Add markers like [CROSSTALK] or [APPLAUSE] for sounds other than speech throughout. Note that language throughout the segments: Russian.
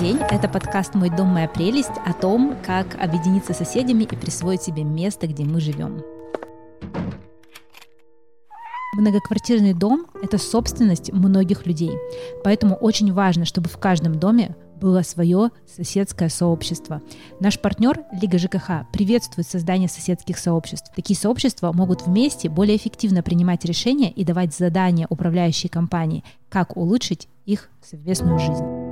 день, это подкаст «Мой дом, моя прелесть» о том, как объединиться с соседями и присвоить себе место, где мы живем. Многоквартирный дом — это собственность многих людей, поэтому очень важно, чтобы в каждом доме было свое соседское сообщество. Наш партнер Лига ЖКХ приветствует создание соседских сообществ. Такие сообщества могут вместе более эффективно принимать решения и давать задания управляющей компании, как улучшить их совместную жизнь.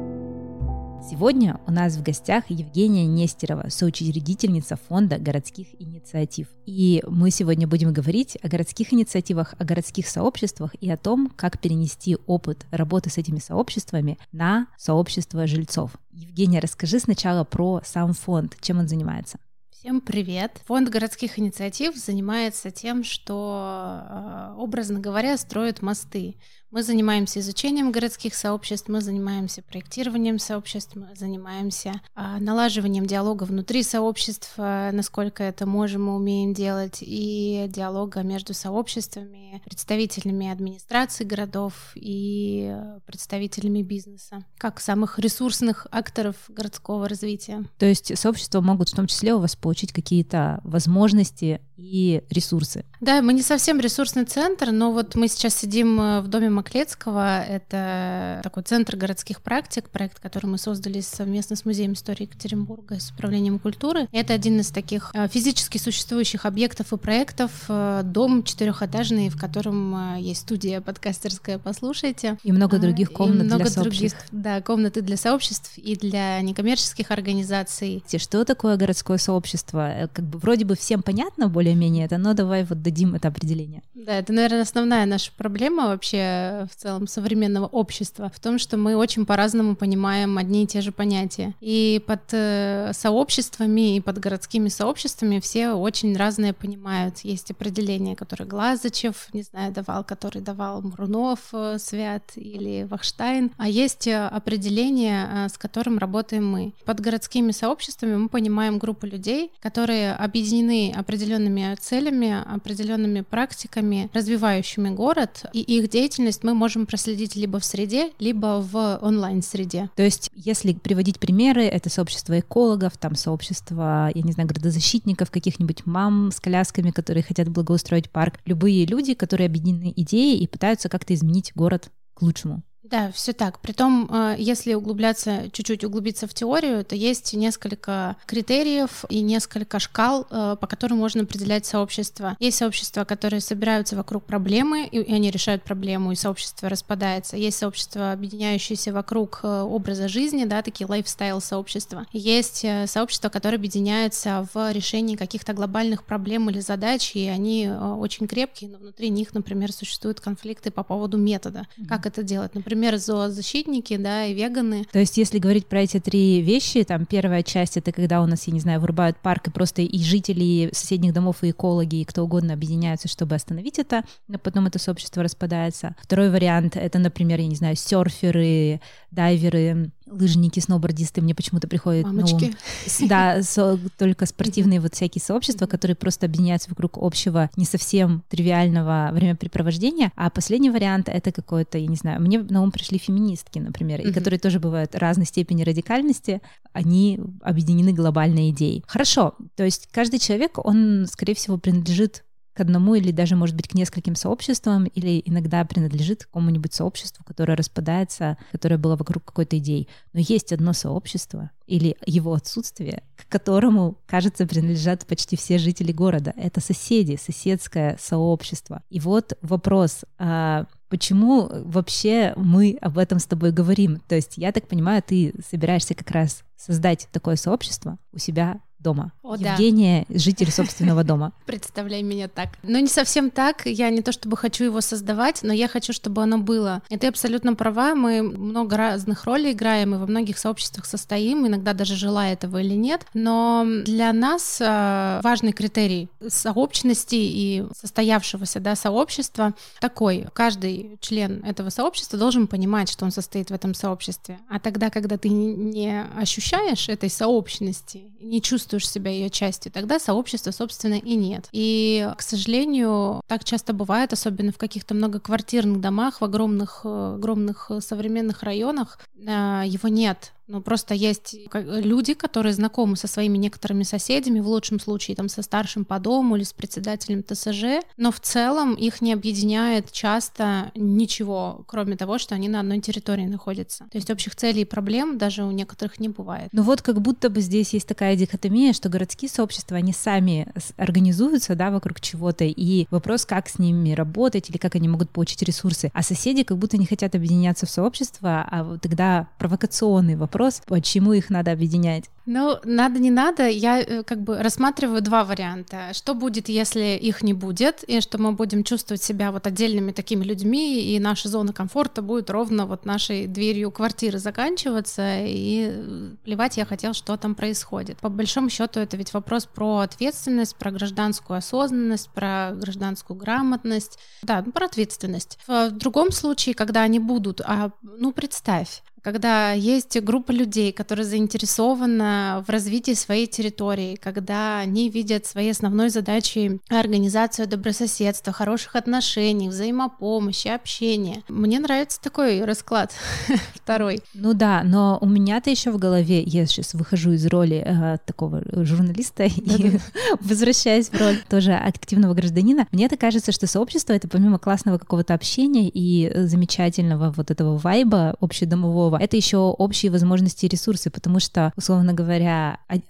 Сегодня у нас в гостях Евгения Нестерова, соучредительница фонда городских инициатив. И мы сегодня будем говорить о городских инициативах, о городских сообществах и о том, как перенести опыт работы с этими сообществами на сообщество жильцов. Евгения, расскажи сначала про сам фонд, чем он занимается. Всем привет! Фонд городских инициатив занимается тем, что, э, образно говоря, строит мосты. Мы занимаемся изучением городских сообществ, мы занимаемся проектированием сообществ, мы занимаемся а, налаживанием диалога внутри сообществ, а, насколько это можем и умеем делать, и диалога между сообществами, представителями администрации городов и представителями бизнеса, как самых ресурсных акторов городского развития. То есть сообщества могут в том числе у вас получить какие-то возможности и ресурсы. Да, мы не совсем ресурсный центр, но вот мы сейчас сидим э, в доме Маклецкого. Это такой центр городских практик, проект, который мы создали совместно с Музеем истории Екатеринбурга, с Управлением культуры. Это один из таких э, физически существующих объектов и проектов. Э, дом четырехэтажный, в котором есть студия подкастерская «Послушайте». И много других комнат и много для других, сообществ. Да, комнаты для сообществ и для некоммерческих организаций. Что такое городское сообщество? Как бы вроде бы всем понятно более более-менее это, но давай вот дадим это определение. Да, это, наверное, основная наша проблема вообще в целом современного общества в том, что мы очень по-разному понимаем одни и те же понятия. И под э, сообществами и под городскими сообществами все очень разные понимают. Есть определения, которые Глазачев, не знаю, давал, который давал Мурунов, э, Свят или Вахштайн, а есть э, определение, э, с которым работаем мы. Под городскими сообществами мы понимаем группу людей, которые объединены определенными целями, определенными практиками, развивающими город, и их деятельность мы можем проследить либо в среде, либо в онлайн-среде. То есть, если приводить примеры, это сообщество экологов, там сообщество, я не знаю, градозащитников, каких-нибудь мам с колясками, которые хотят благоустроить парк, любые люди, которые объединены идеей и пытаются как-то изменить город к лучшему. Да, все так. Притом, э, если углубляться, чуть-чуть углубиться в теорию, то есть несколько критериев и несколько шкал, э, по которым можно определять сообщество. Есть сообщества, которые собираются вокруг проблемы, и они решают проблему, и сообщество распадается. Есть сообщества, объединяющиеся вокруг э, образа жизни, да, такие лайфстайл сообщества. Есть сообщества, которые объединяются в решении каких-то глобальных проблем или задач, и они очень крепкие, но внутри них, например, существуют конфликты по поводу метода. Как это делать? Например, например, зоозащитники, да, и веганы. То есть, если говорить про эти три вещи, там первая часть это когда у нас, я не знаю, вырубают парк, и просто и жители соседних домов, и экологи, и кто угодно объединяются, чтобы остановить это, но потом это сообщество распадается. Второй вариант это, например, я не знаю, серферы, дайверы, лыжники, сноубордисты, мне почему-то приходят Мамочки. Ну, да, со, только спортивные вот всякие сообщества, которые просто объединяются вокруг общего, не совсем тривиального времяпрепровождения. А последний вариант — это какое-то, я не знаю, мне на ум пришли феминистки, например, и которые тоже бывают разной степени радикальности, они объединены глобальной идеей. Хорошо, то есть каждый человек, он, скорее всего, принадлежит к одному или даже, может быть, к нескольким сообществам, или иногда принадлежит какому-нибудь сообществу, которое распадается, которое было вокруг какой-то идеи. Но есть одно сообщество или его отсутствие, к которому, кажется, принадлежат почти все жители города. Это соседи, соседское сообщество. И вот вопрос, а почему вообще мы об этом с тобой говорим? То есть, я так понимаю, ты собираешься как раз создать такое сообщество у себя дома. О, Евгения, да. житель собственного дома. [LAUGHS] Представляй меня так. Но не совсем так. Я не то чтобы хочу его создавать, но я хочу, чтобы оно было. И ты абсолютно права. Мы много разных ролей играем и во многих сообществах состоим, иногда даже желая этого или нет. Но для нас э, важный критерий сообщности и состоявшегося да, сообщества такой. Каждый член этого сообщества должен понимать, что он состоит в этом сообществе. А тогда, когда ты не ощущаешь этой сообщности, не чувствуешь чувствуешь себя ее частью, тогда сообщества, собственно, и нет. И, к сожалению, так часто бывает, особенно в каких-то многоквартирных домах, в огромных, огромных современных районах, а, его нет Ну, просто есть люди, которые знакомы со своими некоторыми соседями, в лучшем случае там со старшим по дому или с председателем ТСЖ, но в целом их не объединяет часто ничего, кроме того, что они на одной территории находятся. То есть общих целей и проблем даже у некоторых не бывает. Ну вот как будто бы здесь есть такая дихотомия, что городские сообщества, они сами организуются, да, вокруг чего-то, и вопрос, как с ними работать или как они могут получить ресурсы. А соседи как будто не хотят объединяться в сообщество, а тогда провокационный вопрос, почему их надо объединять. Ну, надо, не надо, я э, как бы рассматриваю два варианта. Что будет, если их не будет, и что мы будем чувствовать себя вот отдельными такими людьми, и наша зона комфорта будет ровно вот нашей дверью квартиры заканчиваться, и э, плевать я хотел, что там происходит. По большому счету это ведь вопрос про ответственность, про гражданскую осознанность, про гражданскую грамотность, да, ну, про ответственность. В другом случае, когда они будут, а, ну представь, когда есть группа людей, которые заинтересованы в развитии своей территории, когда они видят своей основной задачей организацию добрососедства, хороших отношений, взаимопомощи, общения. Мне нравится такой расклад [LAUGHS] второй. Ну да, но у меня-то еще в голове, я сейчас выхожу из роли э, такого журналиста [LAUGHS] и возвращаюсь в роль тоже активного гражданина, мне-то кажется, что сообщество — это помимо классного какого-то общения и замечательного вот этого вайба общедомового. Это еще общие возможности и ресурсы, потому что, условно говоря,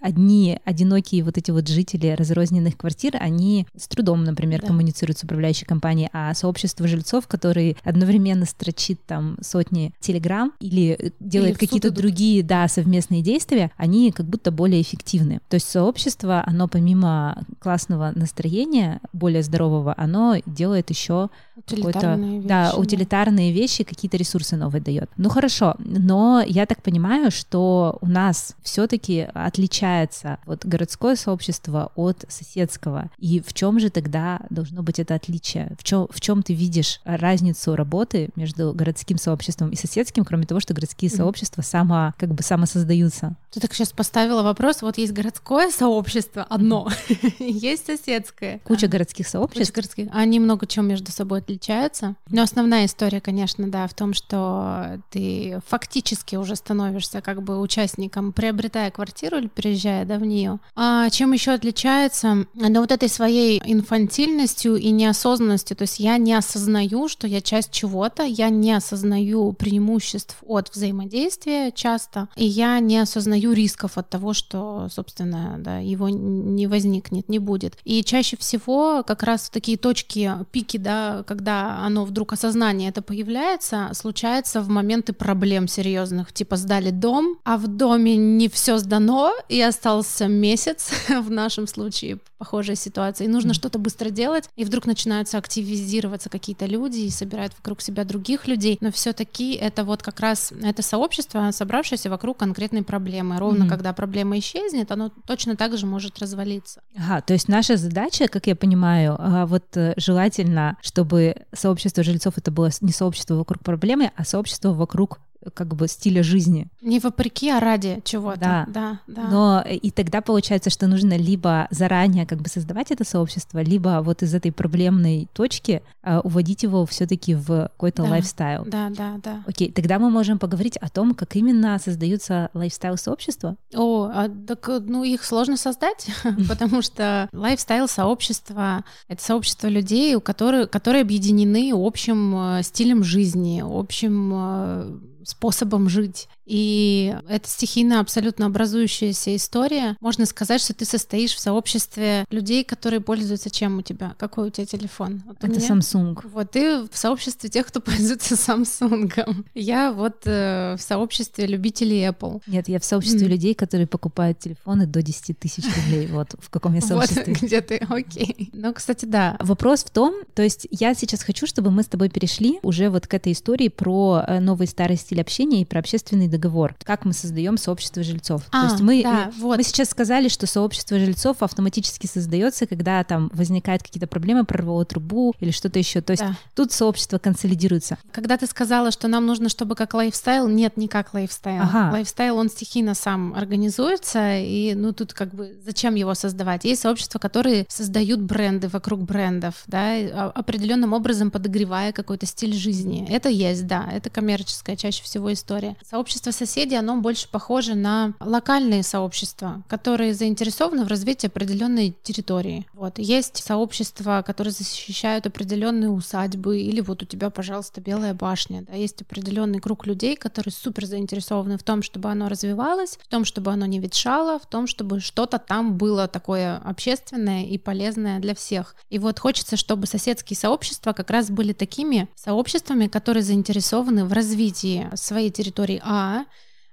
одни одинокие вот эти вот жители разрозненных квартир, они с трудом, например, да. коммуницируют с управляющей компанией, а сообщество жильцов, которые одновременно строчит там сотни телеграмм или делает какие-то другие, да, совместные действия, они как будто более эффективны. То есть сообщество, оно помимо классного настроения, более здорового, оно делает еще какой-то, да, утилитарные вещи, какие-то ресурсы новые дает. Ну хорошо, но я так понимаю, что у нас все-таки отличается вот городское сообщество от соседского. И в чем же тогда должно быть это отличие? В чем, в чем ты видишь разницу работы между городским сообществом и соседским, кроме того, что городские mm-hmm. сообщества само, как бы самосоздаются? Ты так сейчас поставила вопрос, вот есть городское сообщество одно, [LAUGHS] есть соседское. Куча городских сообществ. Куча городских. Они много чем между собой отличаются. Но основная история, конечно, да, в том, что ты фактически уже становишься как бы участником, приобретая квартиру или переезжая да, в нее. А чем еще отличается? Ну, вот этой своей инфантильностью и неосознанностью. То есть я не осознаю, что я часть чего-то, я не осознаю преимуществ от взаимодействия часто, и я не осознаю осознаю рисков от того, что, собственно, да, его не возникнет, не будет. И чаще всего как раз такие точки, пики, да, когда оно вдруг осознание это появляется, случается в моменты проблем серьезных, типа сдали дом, а в доме не все сдано, и остался месяц, [LAUGHS] в нашем случае похожая ситуация, и нужно mm. что-то быстро делать, и вдруг начинаются активизироваться какие-то люди и собирают вокруг себя других людей, но все-таки это вот как раз это сообщество, собравшееся вокруг конкретной проблемы, Ровно mm-hmm. когда проблема исчезнет, оно точно так же может развалиться. Ага, то есть наша задача, как я понимаю, а, вот э, желательно, чтобы сообщество жильцов это было не сообщество вокруг проблемы, а сообщество вокруг как бы стиля жизни. Не вопреки, а ради чего-то. Да. да, да. Но э, и тогда получается, что нужно либо заранее как бы создавать это сообщество, либо вот из этой проблемной точки э, уводить его все-таки в какой-то да, лайфстайл. Да, да, да. Окей, тогда мы можем поговорить о том, как именно создаются лайфстайл сообщества. О, а, так ну их сложно создать, [LAUGHS] потому что лайфстайл сообщества это сообщество людей, у которых которые объединены общим э, стилем жизни, общим э, способом жить. И это стихийно абсолютно образующаяся история. Можно сказать, что ты состоишь в сообществе людей, которые пользуются чем у тебя? Какой у тебя телефон? Вот это меня... Samsung. Вот ты в сообществе тех, кто [LAUGHS] пользуется Samsung. Я вот э, в сообществе любителей Apple. Нет, я в сообществе mm. людей, которые покупают телефоны до 10 тысяч рублей. [LAUGHS] Вот в каком я сообществе. Вот где ты, окей. Ну, кстати, да. Вопрос в том, то есть я сейчас хочу, чтобы мы с тобой перешли уже вот к этой истории про э, новый старый стиль общения и про общественный договор, как мы создаем сообщество жильцов. А, То есть мы, да, вот. мы сейчас сказали, что сообщество жильцов автоматически создается, когда там возникают какие-то проблемы, прорвало трубу или что-то еще. То есть да. тут сообщество консолидируется. Когда ты сказала, что нам нужно, чтобы как лайфстайл, нет, не как лайфстайл. Ага. Лайфстайл, он стихийно сам организуется, и ну тут как бы зачем его создавать? Есть сообщества, которые создают бренды вокруг брендов, да, определенным образом подогревая какой-то стиль жизни. Это есть, да, это коммерческая чаще всего история. Сообщество сообщество соседей, оно больше похоже на локальные сообщества, которые заинтересованы в развитии определенной территории. Вот. Есть сообщества, которые защищают определенные усадьбы, или вот у тебя, пожалуйста, Белая башня. Да? Есть определенный круг людей, которые супер заинтересованы в том, чтобы оно развивалось, в том, чтобы оно не ветшало, в том, чтобы что-то там было такое общественное и полезное для всех. И вот хочется, чтобы соседские сообщества как раз были такими сообществами, которые заинтересованы в развитии своей территории А,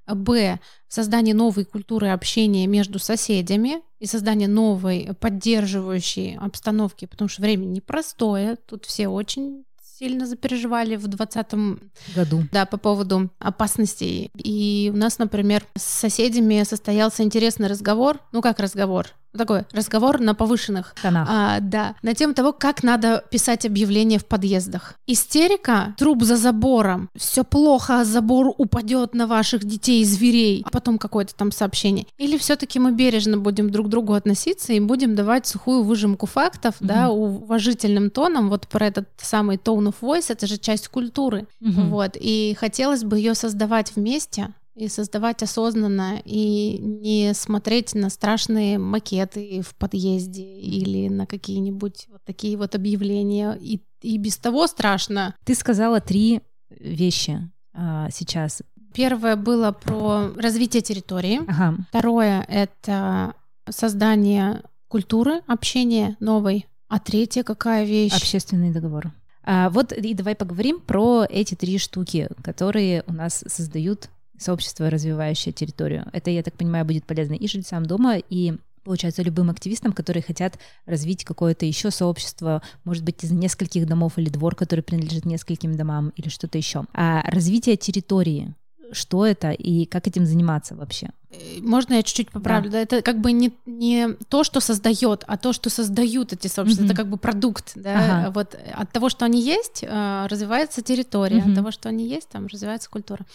Б. В создании новой культуры общения между соседями и создание новой поддерживающей обстановки, потому что время непростое, тут все очень сильно запереживали в 2020 году. Да, по поводу опасностей. И у нас, например, с соседями состоялся интересный разговор. Ну как разговор? Такой разговор на повышенных тонах. А, да, на тему того, как надо писать объявления в подъездах. Истерика, труп за забором, все плохо, забор упадет на ваших детей и зверей, а потом какое-то там сообщение. Или все-таки мы бережно будем друг к другу относиться и будем давать сухую выжимку фактов, mm-hmm. да, уважительным тоном, вот про этот самый tone of voice, это же часть культуры, mm-hmm. вот, и хотелось бы ее создавать вместе, и создавать осознанно, и не смотреть на страшные макеты в подъезде или на какие-нибудь вот такие вот объявления. И, и без того страшно. Ты сказала три вещи а, сейчас. Первое было про развитие территории. Ага. Второе — это создание культуры общения новой. А третье какая вещь? Общественный договор. А, вот и давай поговорим про эти три штуки, которые у нас создают сообщество, развивающее территорию. Это, я так понимаю, будет полезно и жильцам дома, и получается, любым активистам, которые хотят развить какое-то еще сообщество, может быть, из нескольких домов или двор, который принадлежит нескольким домам или что-то еще. А развитие территории, что это и как этим заниматься вообще? Э, можно я чуть-чуть поправлю? Да. да это как бы не, не то, что создает, а то, что создают эти сообщества. Mm-hmm. Это как бы продукт. Да? Ага. Вот от того, что они есть, э, развивается территория. Mm-hmm. От того, что они есть, там развивается культура.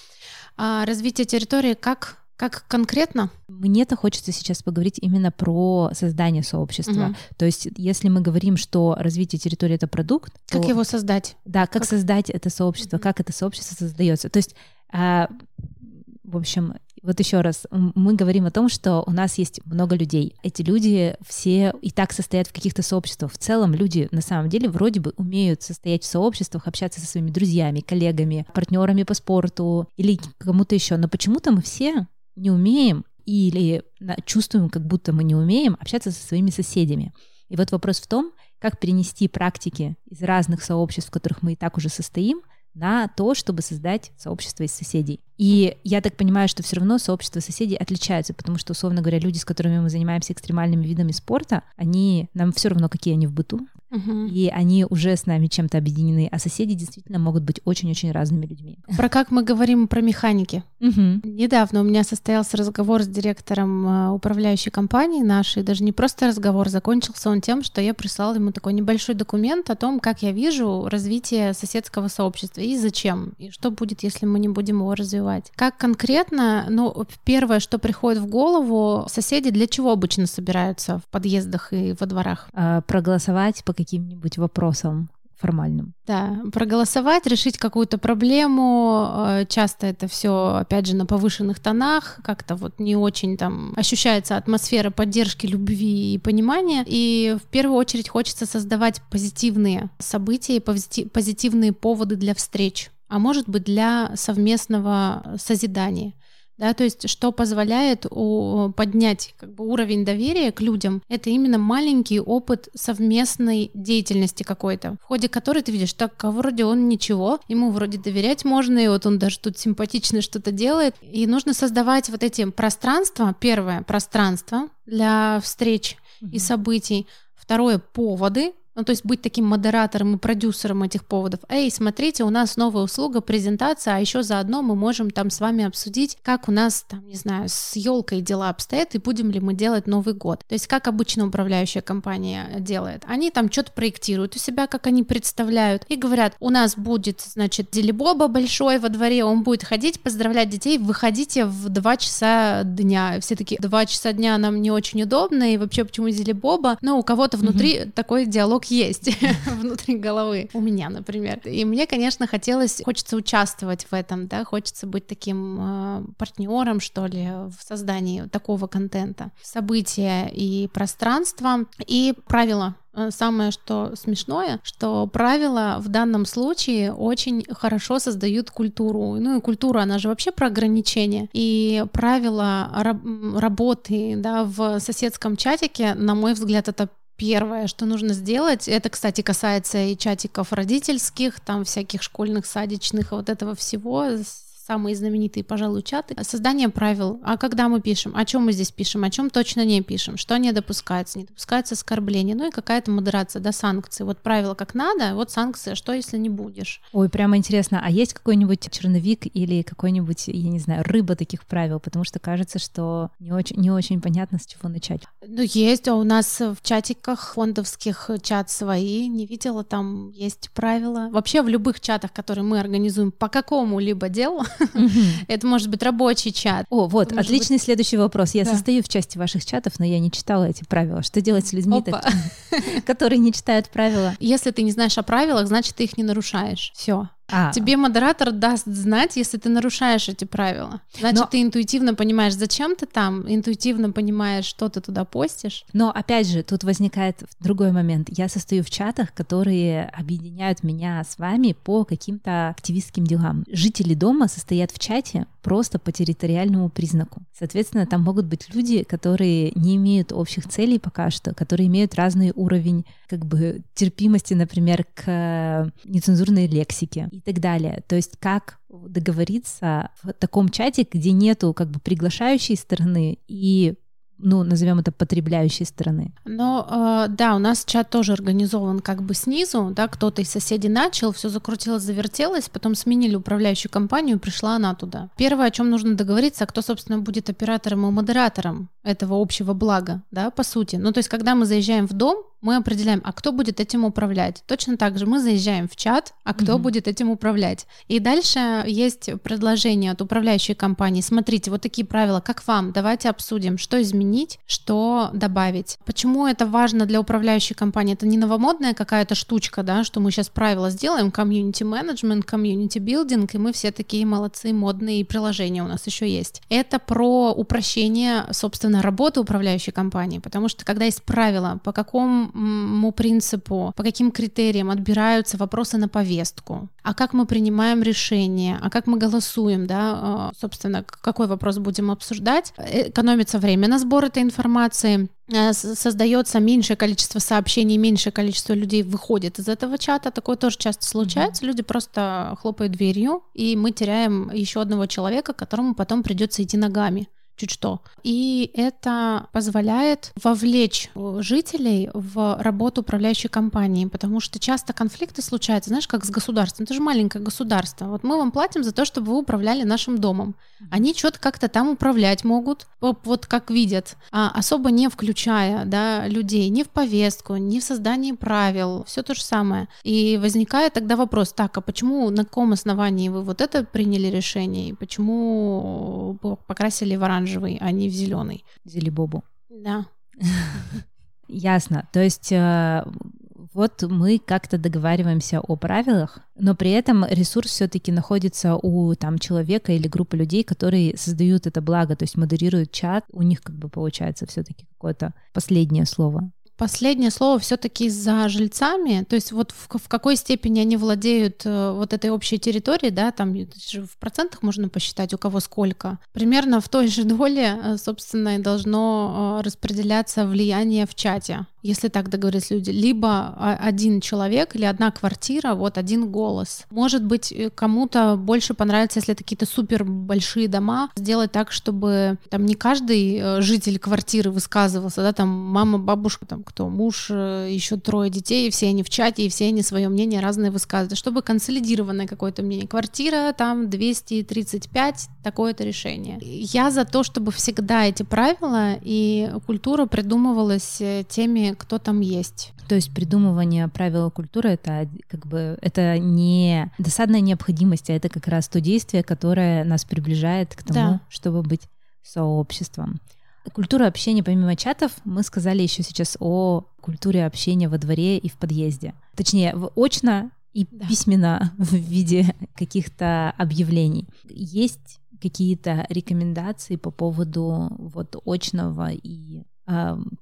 А развитие территории как как конкретно? Мне-то хочется сейчас поговорить именно про создание сообщества. Угу. То есть, если мы говорим, что развитие территории это продукт, как то, его создать? Да, как, как создать это сообщество, угу. как это сообщество создается. То есть, в общем, вот еще раз, мы говорим о том, что у нас есть много людей. Эти люди все и так состоят в каких-то сообществах. В целом люди на самом деле вроде бы умеют состоять в сообществах, общаться со своими друзьями, коллегами, партнерами по спорту или кому-то еще. Но почему-то мы все не умеем или чувствуем, как будто мы не умеем общаться со своими соседями. И вот вопрос в том, как перенести практики из разных сообществ, в которых мы и так уже состоим, на то, чтобы создать сообщество из соседей. И я так понимаю, что все равно сообщества соседей отличаются, потому что, условно говоря, люди, с которыми мы занимаемся экстремальными видами спорта, они нам все равно, какие они в быту, угу. и они уже с нами чем-то объединены, а соседи действительно могут быть очень-очень разными людьми. Про как мы говорим про механики. Угу. Недавно у меня состоялся разговор с директором э, управляющей компании нашей, даже не просто разговор, закончился он тем, что я прислала ему такой небольшой документ о том, как я вижу развитие соседского сообщества и зачем, и что будет, если мы не будем его развивать. Как конкретно, ну, первое, что приходит в голову, соседи для чего обычно собираются в подъездах и во дворах? А, проголосовать по каким-нибудь вопросам формальным. Да, проголосовать, решить какую-то проблему. Э, часто это все, опять же, на повышенных тонах, как-то вот не очень там ощущается атмосфера поддержки, любви и понимания. И в первую очередь хочется создавать позитивные события и позитивные поводы для встреч а может быть для совместного созидания. Да, то есть что позволяет у, поднять как бы, уровень доверия к людям, это именно маленький опыт совместной деятельности какой-то, в ходе которой ты видишь, так, а вроде он ничего, ему вроде доверять можно, и вот он даже тут симпатично что-то делает. И нужно создавать вот эти пространства, первое, пространство для встреч mm-hmm. и событий, второе, поводы, ну, то есть быть таким модератором и продюсером этих поводов. Эй, смотрите, у нас новая услуга, презентация, а еще заодно мы можем там с вами обсудить, как у нас, там, не знаю, с елкой дела обстоят и будем ли мы делать Новый год. То есть как обычно управляющая компания делает. Они там что-то проектируют у себя, как они представляют, и говорят, у нас будет, значит, Делибоба большой во дворе, он будет ходить, поздравлять детей, выходите в 2 часа дня. Все таки 2 часа дня нам не очень удобно, и вообще почему Делибоба? Но у кого-то внутри mm-hmm. такой диалог есть [LAUGHS] внутри головы у меня, например. И мне, конечно, хотелось, хочется участвовать в этом, да, хочется быть таким э, партнером, что ли, в создании такого контента. События и пространство, и правила Э, самое, что смешное, что правила в данном случае очень хорошо создают культуру. Ну и культура, она же вообще про ограничения. И правила раб- работы да, в соседском чатике, на мой взгляд, это Первое, что нужно сделать, это, кстати, касается и чатиков родительских, там всяких школьных, садичных, вот этого всего, самые знаменитые, пожалуй, чаты. Создание правил. А когда мы пишем? О чем мы здесь пишем? О чем точно не пишем? Что не допускается? Не допускается оскорбление. Ну и какая-то модерация, да, санкции. Вот правило как надо, вот санкция, что если не будешь? Ой, прямо интересно. А есть какой-нибудь черновик или какой-нибудь, я не знаю, рыба таких правил? Потому что кажется, что не очень, не очень понятно, с чего начать. Ну, есть. А у нас в чатиках фондовских чат свои. Не видела, там есть правила. Вообще в любых чатах, которые мы организуем по какому-либо делу, [LAUGHS] Это может быть рабочий чат. О, вот, отличный следующий вопрос. Я состою в части ваших чатов, но я не читала эти правила. Что делать с людьми, которые не читают правила? Если ты не знаешь о правилах, значит, ты их не нарушаешь. Все. А. Тебе модератор даст знать, если ты нарушаешь эти правила. Значит, Но... ты интуитивно понимаешь, зачем ты там, интуитивно понимаешь, что ты туда постишь. Но опять же, тут возникает другой момент. Я состою в чатах, которые объединяют меня с вами по каким-то активистским делам. Жители дома состоят в чате просто по территориальному признаку. Соответственно, там могут быть люди, которые не имеют общих целей пока что, которые имеют разный уровень как бы терпимости, например, к нецензурной лексике и так далее. То есть как договориться в таком чате, где нету как бы приглашающей стороны и ну, назовем это потребляющей стороны. Но э, да, у нас чат тоже организован как бы снизу, да, кто-то из соседей начал, все закрутилось, завертелось, потом сменили управляющую компанию, пришла она туда. Первое, о чем нужно договориться, кто, собственно, будет оператором и модератором этого общего блага, да, по сути. Ну, то есть, когда мы заезжаем в дом, мы определяем, а кто будет этим управлять. Точно так же мы заезжаем в чат, а кто mm-hmm. будет этим управлять. И дальше есть предложение от управляющей компании. Смотрите, вот такие правила, как вам? Давайте обсудим, что изменить, что добавить. Почему это важно для управляющей компании? Это не новомодная какая-то штучка, да, что мы сейчас правила сделаем, community management, community building, и мы все такие молодцы, модные, и приложения у нас еще есть. Это про упрощение, собственно, работы управляющей компании, потому что когда есть правила, по какому принципу, по каким критериям отбираются вопросы на повестку, а как мы принимаем решения, а как мы голосуем, да, а, собственно, какой вопрос будем обсуждать. Экономится время на сбор этой информации, э, создается меньшее количество сообщений, меньшее количество людей выходит из этого чата. Такое тоже часто случается. Mm-hmm. Люди просто хлопают дверью, и мы теряем еще одного человека, которому потом придется идти ногами чуть что. И это позволяет вовлечь жителей в работу управляющей компании, потому что часто конфликты случаются, знаешь, как с государством. Это же маленькое государство. Вот мы вам платим за то, чтобы вы управляли нашим домом. Они что-то как-то там управлять могут, вот как видят, а особо не включая да, людей ни в повестку, ни в создании правил, все то же самое. И возникает тогда вопрос, так, а почему, на каком основании вы вот это приняли решение, и почему покрасили в оранжевый оранжевый, а не в зеленый. Зелебобу. Да. [LAUGHS] Ясно. То есть э, вот мы как-то договариваемся о правилах, но при этом ресурс все-таки находится у там человека или группы людей, которые создают это благо, то есть модерируют чат, у них как бы получается все-таки какое-то последнее слово. Последнее слово все-таки за жильцами, то есть вот в, в какой степени они владеют э, вот этой общей территорией, да, там в процентах можно посчитать, у кого сколько. Примерно в той же доле, э, собственно, и должно э, распределяться влияние в чате если так договорились люди, либо один человек или одна квартира, вот один голос. Может быть, э, кому-то больше понравится, если это какие-то супер большие дома, сделать так, чтобы там не каждый э, житель квартиры высказывался, да, там мама, бабушка, там кто, муж, э, еще трое детей, и все они в чате, и все они свое мнение разное высказывают, чтобы консолидированное какое-то мнение. Квартира там 235, такое-то решение. Я за то, чтобы всегда эти правила и культура придумывалась теми кто там есть. То есть придумывание правил культуры это как бы это не досадная необходимость, а это как раз то действие, которое нас приближает к тому, да. чтобы быть сообществом. культура общения помимо чатов, мы сказали еще сейчас о культуре общения во дворе и в подъезде. Точнее, в очно и да. письменно [LAUGHS] в виде каких-то объявлений. Есть какие-то рекомендации по поводу вот очного и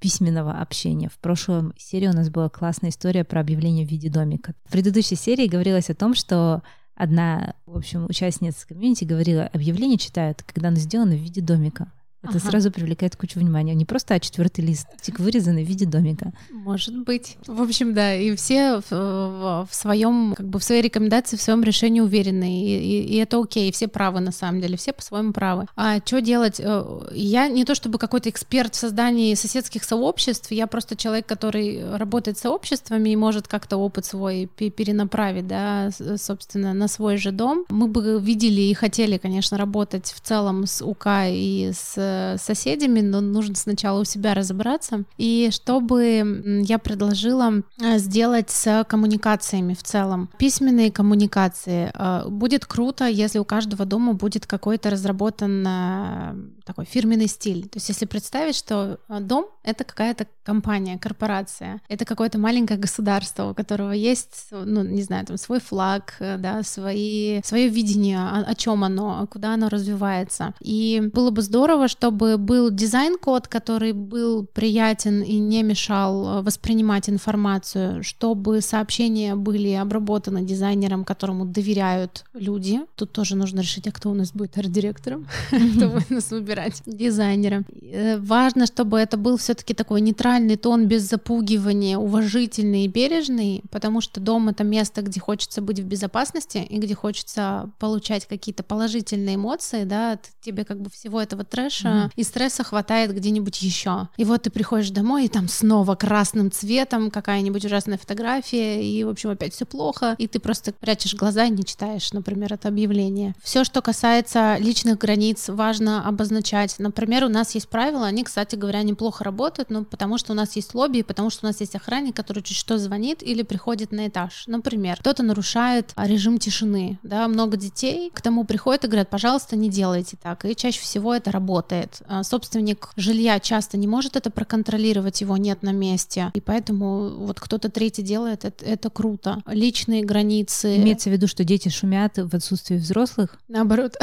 письменного общения. В прошлом серии у нас была классная история про объявление в виде домика. В предыдущей серии говорилось о том, что одна, в общем, участница комьюнити говорила, объявление читают, когда оно сделано в виде домика. Это ага. сразу привлекает кучу внимания. Не просто а четвертый лист, тик вырезанный в виде домика. Может быть. В общем, да, и все в, в, в своем, как бы в своей рекомендации, в своем решении уверены. И, и, и это окей, все правы на самом деле, все по-своему правы. А что делать? Э, я не то чтобы какой-то эксперт в создании соседских сообществ, я просто человек, который работает с сообществами и может как-то опыт свой перенаправить, да, собственно, на свой же дом. Мы бы видели и хотели, конечно, работать в целом с УК и с соседями, но нужно сначала у себя разобраться. И чтобы я предложила э, сделать с коммуникациями в целом. Письменные коммуникации. Э, будет круто, если у каждого дома будет какой-то разработан э, такой фирменный стиль. То есть если представить, что дом — это какая-то компания, корпорация, это какое-то маленькое государство, у которого есть, ну, не знаю, там свой флаг, да, свои, свое видение, о, о чем оно, куда оно развивается. И было бы здорово, чтобы был дизайн-код, который был приятен и не мешал э, воспринимать информацию, чтобы сообщения были обработаны дизайнером, которому доверяют люди. Тут тоже нужно решить, а кто у нас будет арт-директором, [LAUGHS] кто будет нас выбирать дизайнера. Э, важно, чтобы это был все-таки такой нейтральный тон без запугивания, уважительный и бережный, потому что дом — это место, где хочется быть в безопасности и где хочется получать какие-то положительные эмоции, да, тебе как бы всего этого трэша mm-hmm. и стресса хватает где-нибудь еще. И вот ты приходишь домой, и там снова красным цветом какая-нибудь ужасная фотография, и, в общем, опять все плохо, и ты просто прячешь глаза и не читаешь, например, это объявление. Все, что касается личных границ, важно обозначать. Например, у нас есть правила, они, кстати говоря, неплохо работают, но потому что у нас есть лобби, потому что у нас есть охранник, который чуть что звонит или приходит на этаж. Например, кто-то нарушает режим тишины, да, много детей к тому приходят и говорят, пожалуйста, не делайте так, и чаще всего это работает. А, собственник жилья часто не может это проконтролировать, его нет на месте, и поэтому вот кто-то третий делает, это, это круто. Личные границы. Имеется в виду, что дети шумят в отсутствии взрослых? Наоборот.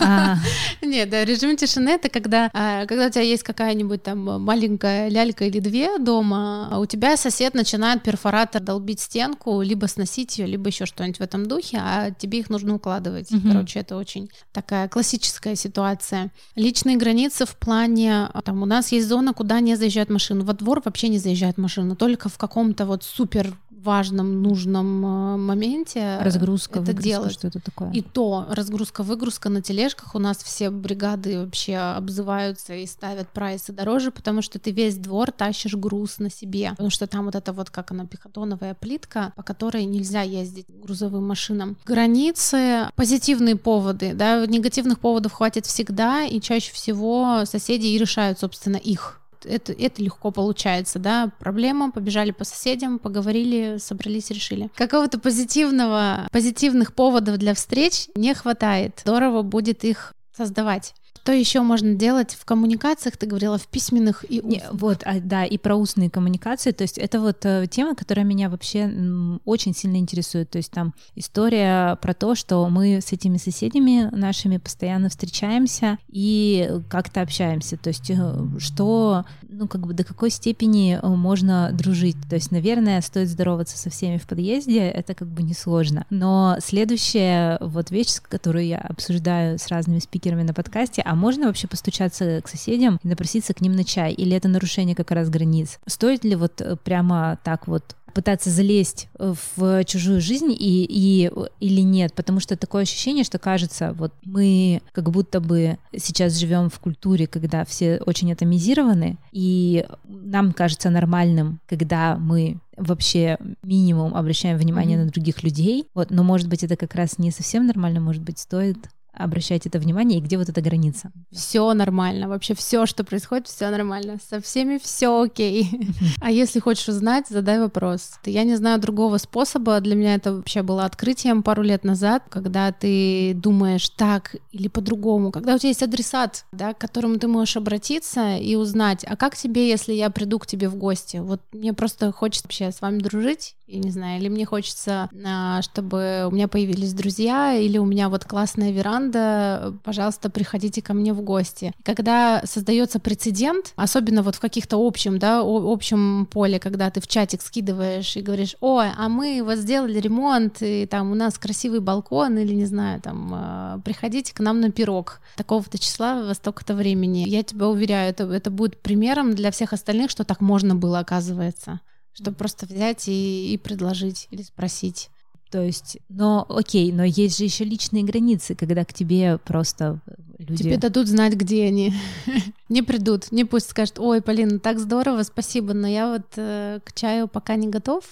А. [LAUGHS] Нет, да, режим тишины — это когда, а, когда у тебя есть какая-нибудь там маленькая лялька или две дома, а у тебя сосед начинает перфоратор долбить стенку, либо сносить ее, либо еще что-нибудь в этом духе, а тебе их нужно укладывать. Короче, это очень такая классическая ситуация. Личные границы в плане, а, там у нас есть зона, куда не заезжают машины. Во двор вообще не заезжают машины, только в каком-то вот супер важном, нужном а, моменте разгрузка, это делать. Что это такое? И то разгрузка-выгрузка на тележках у нас все бригады вообще обзываются и ставят прайсы дороже, потому что ты весь двор тащишь груз на себе, потому что там вот это вот как она пехотоновая плитка, по которой нельзя ездить грузовым машинам. Границы, позитивные поводы, да, негативных поводов хватит всегда, и чаще всего соседи и решают, собственно, их это, это легко получается, да, проблема, побежали по соседям, поговорили, собрались, решили. Какого-то позитивного, позитивных поводов для встреч не хватает. Здорово будет их создавать. Что еще можно делать в коммуникациях? Ты говорила в письменных и устных. Не, вот, а, да, и про устные коммуникации. То есть это вот э, тема, которая меня вообще м, очень сильно интересует. То есть там история про то, что мы с этими соседями нашими постоянно встречаемся и как-то общаемся. То есть э, что, ну как бы до какой степени э, можно дружить. То есть, наверное, стоит здороваться со всеми в подъезде, это как бы несложно. Но следующая вот вещь, которую я обсуждаю с разными спикерами на подкасте, а можно вообще постучаться к соседям и напроситься к ним на чай? Или это нарушение как раз границ? Стоит ли вот э, прямо так вот пытаться залезть в чужую жизнь и, и или нет, потому что такое ощущение, что кажется, вот мы как будто бы сейчас живем в культуре, когда все очень атомизированы, и нам кажется нормальным, когда мы вообще минимум обращаем внимание mm-hmm. на других людей, вот, но может быть это как раз не совсем нормально, может быть стоит обращать это внимание и где вот эта граница? Все нормально, вообще все, что происходит, все нормально, со всеми все окей. [LAUGHS] А если хочешь узнать, задай вопрос. Я не знаю другого способа, для меня это вообще было открытием пару лет назад, когда ты думаешь так или по-другому, когда у тебя есть адресат, да, к которому ты можешь обратиться и узнать, а как тебе, если я приду к тебе в гости? Вот мне просто хочется вообще с вами дружить, я не знаю, или мне хочется, а, чтобы у меня появились друзья, или у меня вот классная веранда, пожалуйста, приходите ко мне в гости. Когда создается прецедент, особенно вот в каких-то общем, да, общем поле, когда ты в чатик скидываешь и говоришь, ой, а мы вот сделали ремонт, и там у нас красивый балкон, или не знаю, там, а, приходите к нам на пирог такого-то числа во столько-то времени. Я тебя уверяю, это, это будет примером для всех остальных, что так можно было, оказывается чтобы просто взять и, и предложить или спросить. То есть, но окей, но есть же еще личные границы, когда к тебе просто люди... Тебе дадут знать, где они. [LAUGHS] не придут, не пусть скажут, ой, Полина, так здорово, спасибо, но я вот э, к чаю пока не готов,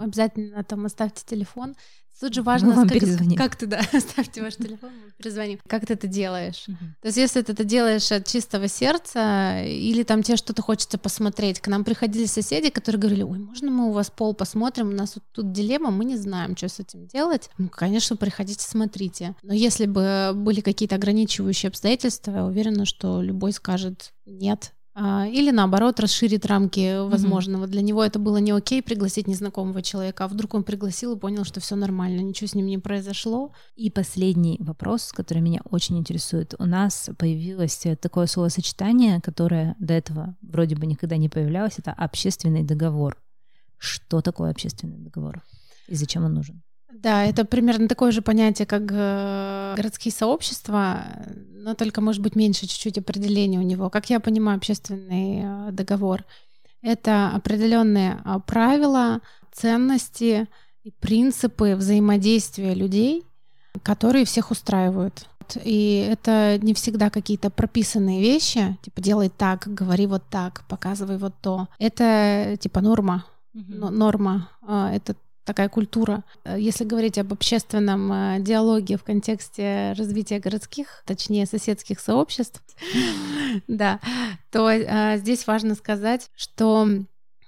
обязательно там оставьте телефон. Тут же важно, вам как, как ты, да, [LAUGHS] ставьте ваш телефон, мы перезвоним. Как ты это делаешь? Uh-huh. То есть если ты это делаешь от чистого сердца, или там тебе что-то хочется посмотреть. К нам приходили соседи, которые говорили, ой, можно мы у вас пол посмотрим? У нас вот тут дилемма, мы не знаем, что с этим делать. Ну, конечно, приходите, смотрите. Но если бы были какие-то ограничивающие обстоятельства, я уверена, что любой скажет нет, или наоборот расширит рамки возможного. Mm-hmm. Для него это было не окей пригласить незнакомого человека, а вдруг он пригласил и понял, что все нормально, ничего с ним не произошло. И последний вопрос, который меня очень интересует. У нас появилось такое словосочетание, которое до этого вроде бы никогда не появлялось, это общественный договор. Что такое общественный договор и зачем он нужен? Да, это примерно такое же понятие, как э, городские сообщества, но только, может быть, меньше чуть-чуть определения у него. Как я понимаю, общественный э, договор — это определенные э, правила, ценности и принципы взаимодействия людей, которые всех устраивают. И это не всегда какие-то прописанные вещи, типа делай так, говори вот так, показывай вот то. Это типа норма, mm-hmm. норма. Это такая культура. Э, если говорить об общественном э, диалоге в контексте развития городских, точнее соседских сообществ, [LAUGHS] да, то э, здесь важно сказать, что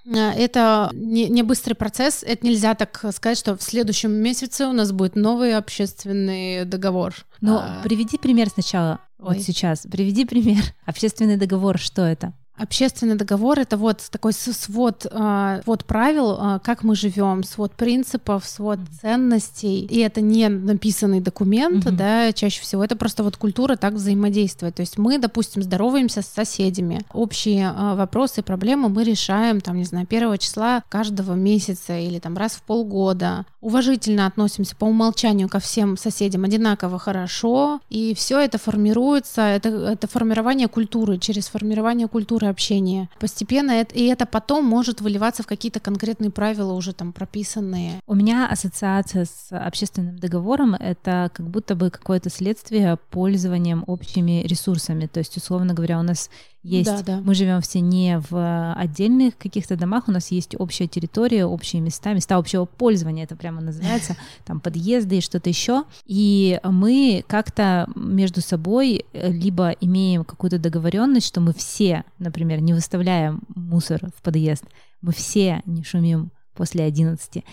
это не, не быстрый процесс, это нельзя так сказать, что в следующем месяце у нас будет новый общественный договор. Но а... приведи пример сначала, Ой. вот сейчас, приведи пример. [LAUGHS] Общественный договор, что это? Общественный договор это вот такой свод, а, свод правил, а, как мы живем, свод принципов, свод ценностей. И это не написанный документ, mm-hmm. да, чаще всего это просто вот культура так взаимодействует. То есть мы, допустим, здороваемся с соседями. Общие а, вопросы и проблемы мы решаем, там, не знаю, первого числа каждого месяца или там раз в полгода. Уважительно относимся по умолчанию ко всем соседям одинаково хорошо. И все это формируется, это, это формирование культуры. Через формирование культуры общения. Постепенно это, и это потом может выливаться в какие-то конкретные правила уже там прописанные. У меня ассоциация с общественным договором — это как будто бы какое-то следствие пользованием общими ресурсами. То есть, условно говоря, у нас есть, да, да. мы живем все не в отдельных каких-то домах, у нас есть общая территория, общие места, места общего пользования, это прямо называется, [LAUGHS] там подъезды и что-то еще. И мы как-то между собой э, либо имеем какую-то договоренность, что мы все, например, не выставляем мусор в подъезд, мы все не шумим после 11.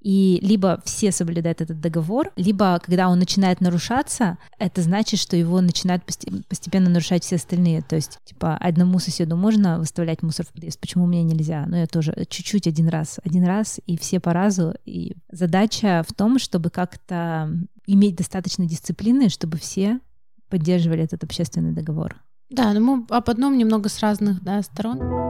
И либо все соблюдают этот договор, либо когда он начинает нарушаться, это значит, что его начинают постепенно нарушать все остальные. То есть, типа, одному соседу можно выставлять мусор в подъезд, почему мне нельзя? Ну, я тоже чуть-чуть один раз, один раз, и все по разу. И задача в том, чтобы как-то иметь достаточно дисциплины, чтобы все поддерживали этот общественный договор. Да, но мы об одном немного с разных да, сторон.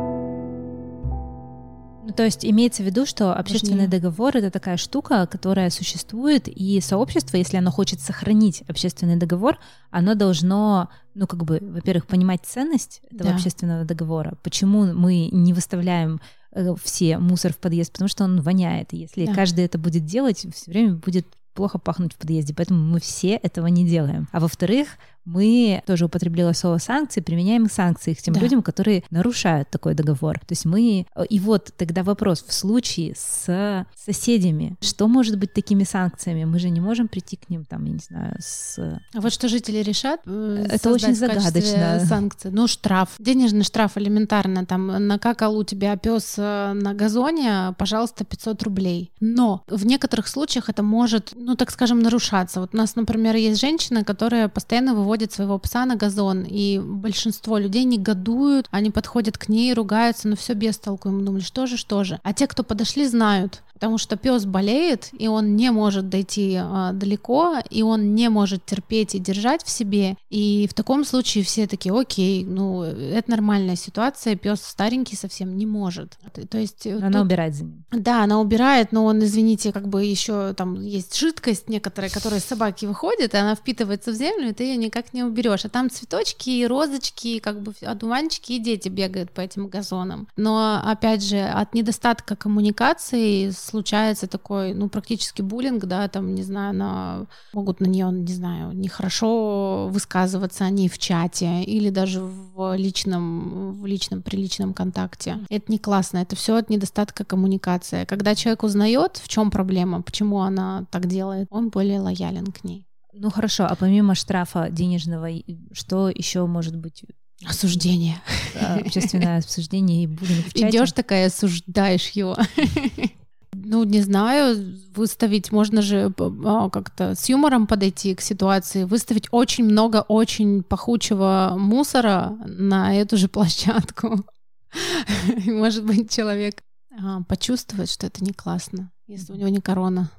Ну, то есть имеется в виду, что общественный Важнее. договор это такая штука, которая существует, и сообщество, если оно хочет сохранить общественный договор, оно должно, ну, как бы, во-первых, понимать ценность этого да. общественного договора. Почему мы не выставляем э, все мусор в подъезд, потому что он воняет. Если да. каждый это будет делать, все время будет плохо пахнуть в подъезде, поэтому мы все этого не делаем. А во-вторых, мы тоже употребила слово санкции, применяем санкции к тем Да. людям, которые нарушают такой договор. То есть мы... И вот тогда вопрос, в случае с соседями, что может быть такими санкциями? Мы же не можем прийти к ним, там, я не знаю, с... А вот что жители решат, э, Это очень загадочно. санкции. Ну, штраф. Денежный штраф элементарно. Там накакал у тебя пес на газоне, пожалуйста, 500 рублей. Но в некоторых случаях это может, ну, так скажем, нарушаться. Вот у нас, например, есть женщина, которая постоянно выводит своего пса на газон, и большинство людей негодуют, они подходят к ней, ругаются, но все без толку. И мы думали, что же, что же. А те, кто подошли, знают, потому что пес болеет, и он не может дойти а, далеко, и он не может терпеть и держать в себе. И в таком случае все такие, окей, ну это нормальная ситуация, пес старенький совсем не может. То- есть э, Она тут- убирает за ним. да, она убирает, но он, извините, как бы еще там есть жидкость некоторая, которая из собаки выходит, и она впитывается в землю, и ты ее никак не уберешь. А там цветочки, и розочки, и как бы одуванчики, и дети бегают по этим газонам. Но, опять же, от недостатка коммуникации случается такой, ну, практически буллинг, да, там, не знаю, на... могут на нее, не знаю, нехорошо высказываться они в чате или даже в личном, в личном, приличном контакте. Это не классно, это все от недостатка коммуникации. Когда человек узнает, в чем проблема, почему она так делает, он более лоялен к ней. Ну хорошо, а помимо штрафа денежного, что еще может быть Осуждение. общественное [LAUGHS] обсуждение и буллинг в чате? Идешь такая, осуждаешь его. [LAUGHS] Ну, не знаю, выставить, можно же а, как-то с юмором подойти к ситуации, выставить очень много очень пахучего мусора на эту же площадку. [LAUGHS] Может быть, человек а, почувствует, что это не классно, если у него не корона.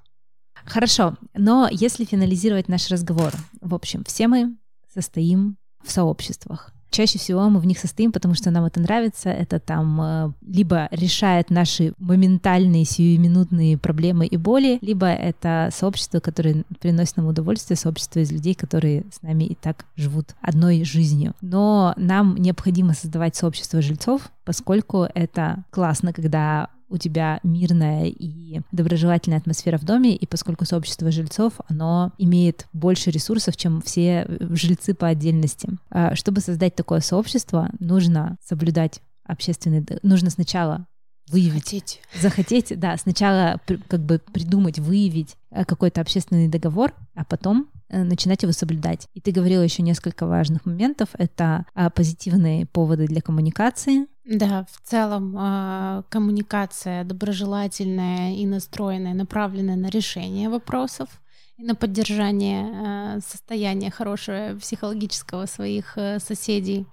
Хорошо, но если финализировать наш разговор, в общем, все мы состоим в сообществах. Чаще всего мы в них состоим, потому что нам это нравится. Это там э, либо решает наши моментальные сиюминутные проблемы и боли, либо это сообщество, которое приносит нам удовольствие, сообщество из людей, которые с нами и так живут одной жизнью. Но нам необходимо создавать сообщество жильцов, поскольку это классно, когда у тебя мирная и доброжелательная атмосфера в доме, и поскольку сообщество жильцов, оно имеет больше ресурсов, чем все э, жильцы по отдельности. А, Чтобы создать такое сообщество, нужно соблюдать общественный... Нужно сначала выявить Хотеть. захотеть, да, сначала как бы придумать, выявить э, какой-то общественный договор, а потом начинать его соблюдать. И ты говорила еще несколько важных моментов. Это а, позитивные поводы для коммуникации, Да, в целом а, коммуникация доброжелательная и настроенная, направленная на решение вопросов и на поддержание а, состояния хорошего психологического своих э, соседей.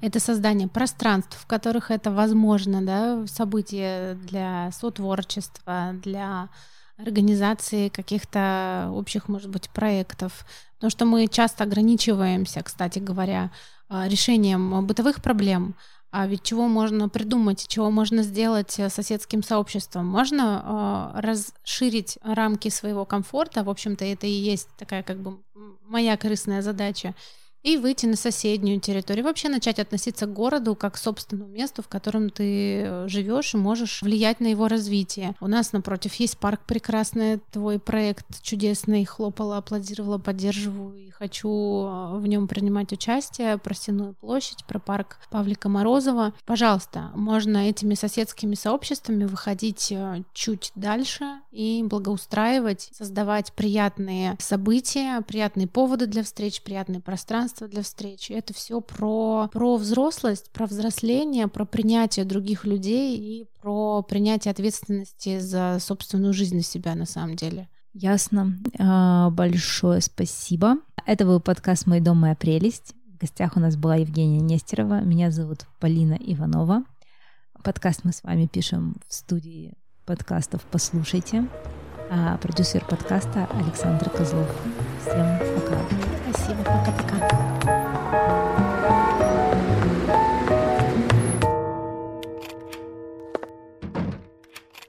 Это создание пространств, в которых это возможно, да, события для сотворчества, для организации каких-то общих, может быть, проектов. Потому что мы часто ограничиваемся, кстати говоря, а, решением бытовых проблем, а ведь чего можно придумать, чего можно сделать э, соседским сообществом? Можно э, расширить рамки своего комфорта, в общем-то, это и есть такая как бы моя корыстная задача, и выйти на соседнюю территорию, вообще начать относиться к городу как к собственному месту, в котором ты живешь и можешь влиять на его развитие. У нас напротив есть парк прекрасный, твой проект чудесный, хлопала, аплодировала, поддерживаю и хочу э, в нем принимать участие, про Стенную площадь, про парк Павлика Морозова. Пожалуйста, можно этими соседскими сообществами выходить э, чуть дальше и благоустраивать, создавать приятные события, приятные поводы для встреч, приятные пространства для встреч. Это все про, про взрослость, про взросление, про принятие других людей и про принятие ответственности за собственную жизнь на себя на самом деле. Ясно. А, Большое спасибо. Это был подкаст «Мой дом, моя прелесть». В гостях у нас была Евгения Нестерова. Меня зовут Полина Иванова. Подкаст мы с вами пишем в студии подкастов «Послушайте». А продюсер подкаста Александр Козлов. Всем пока. Спасибо, пока-пока.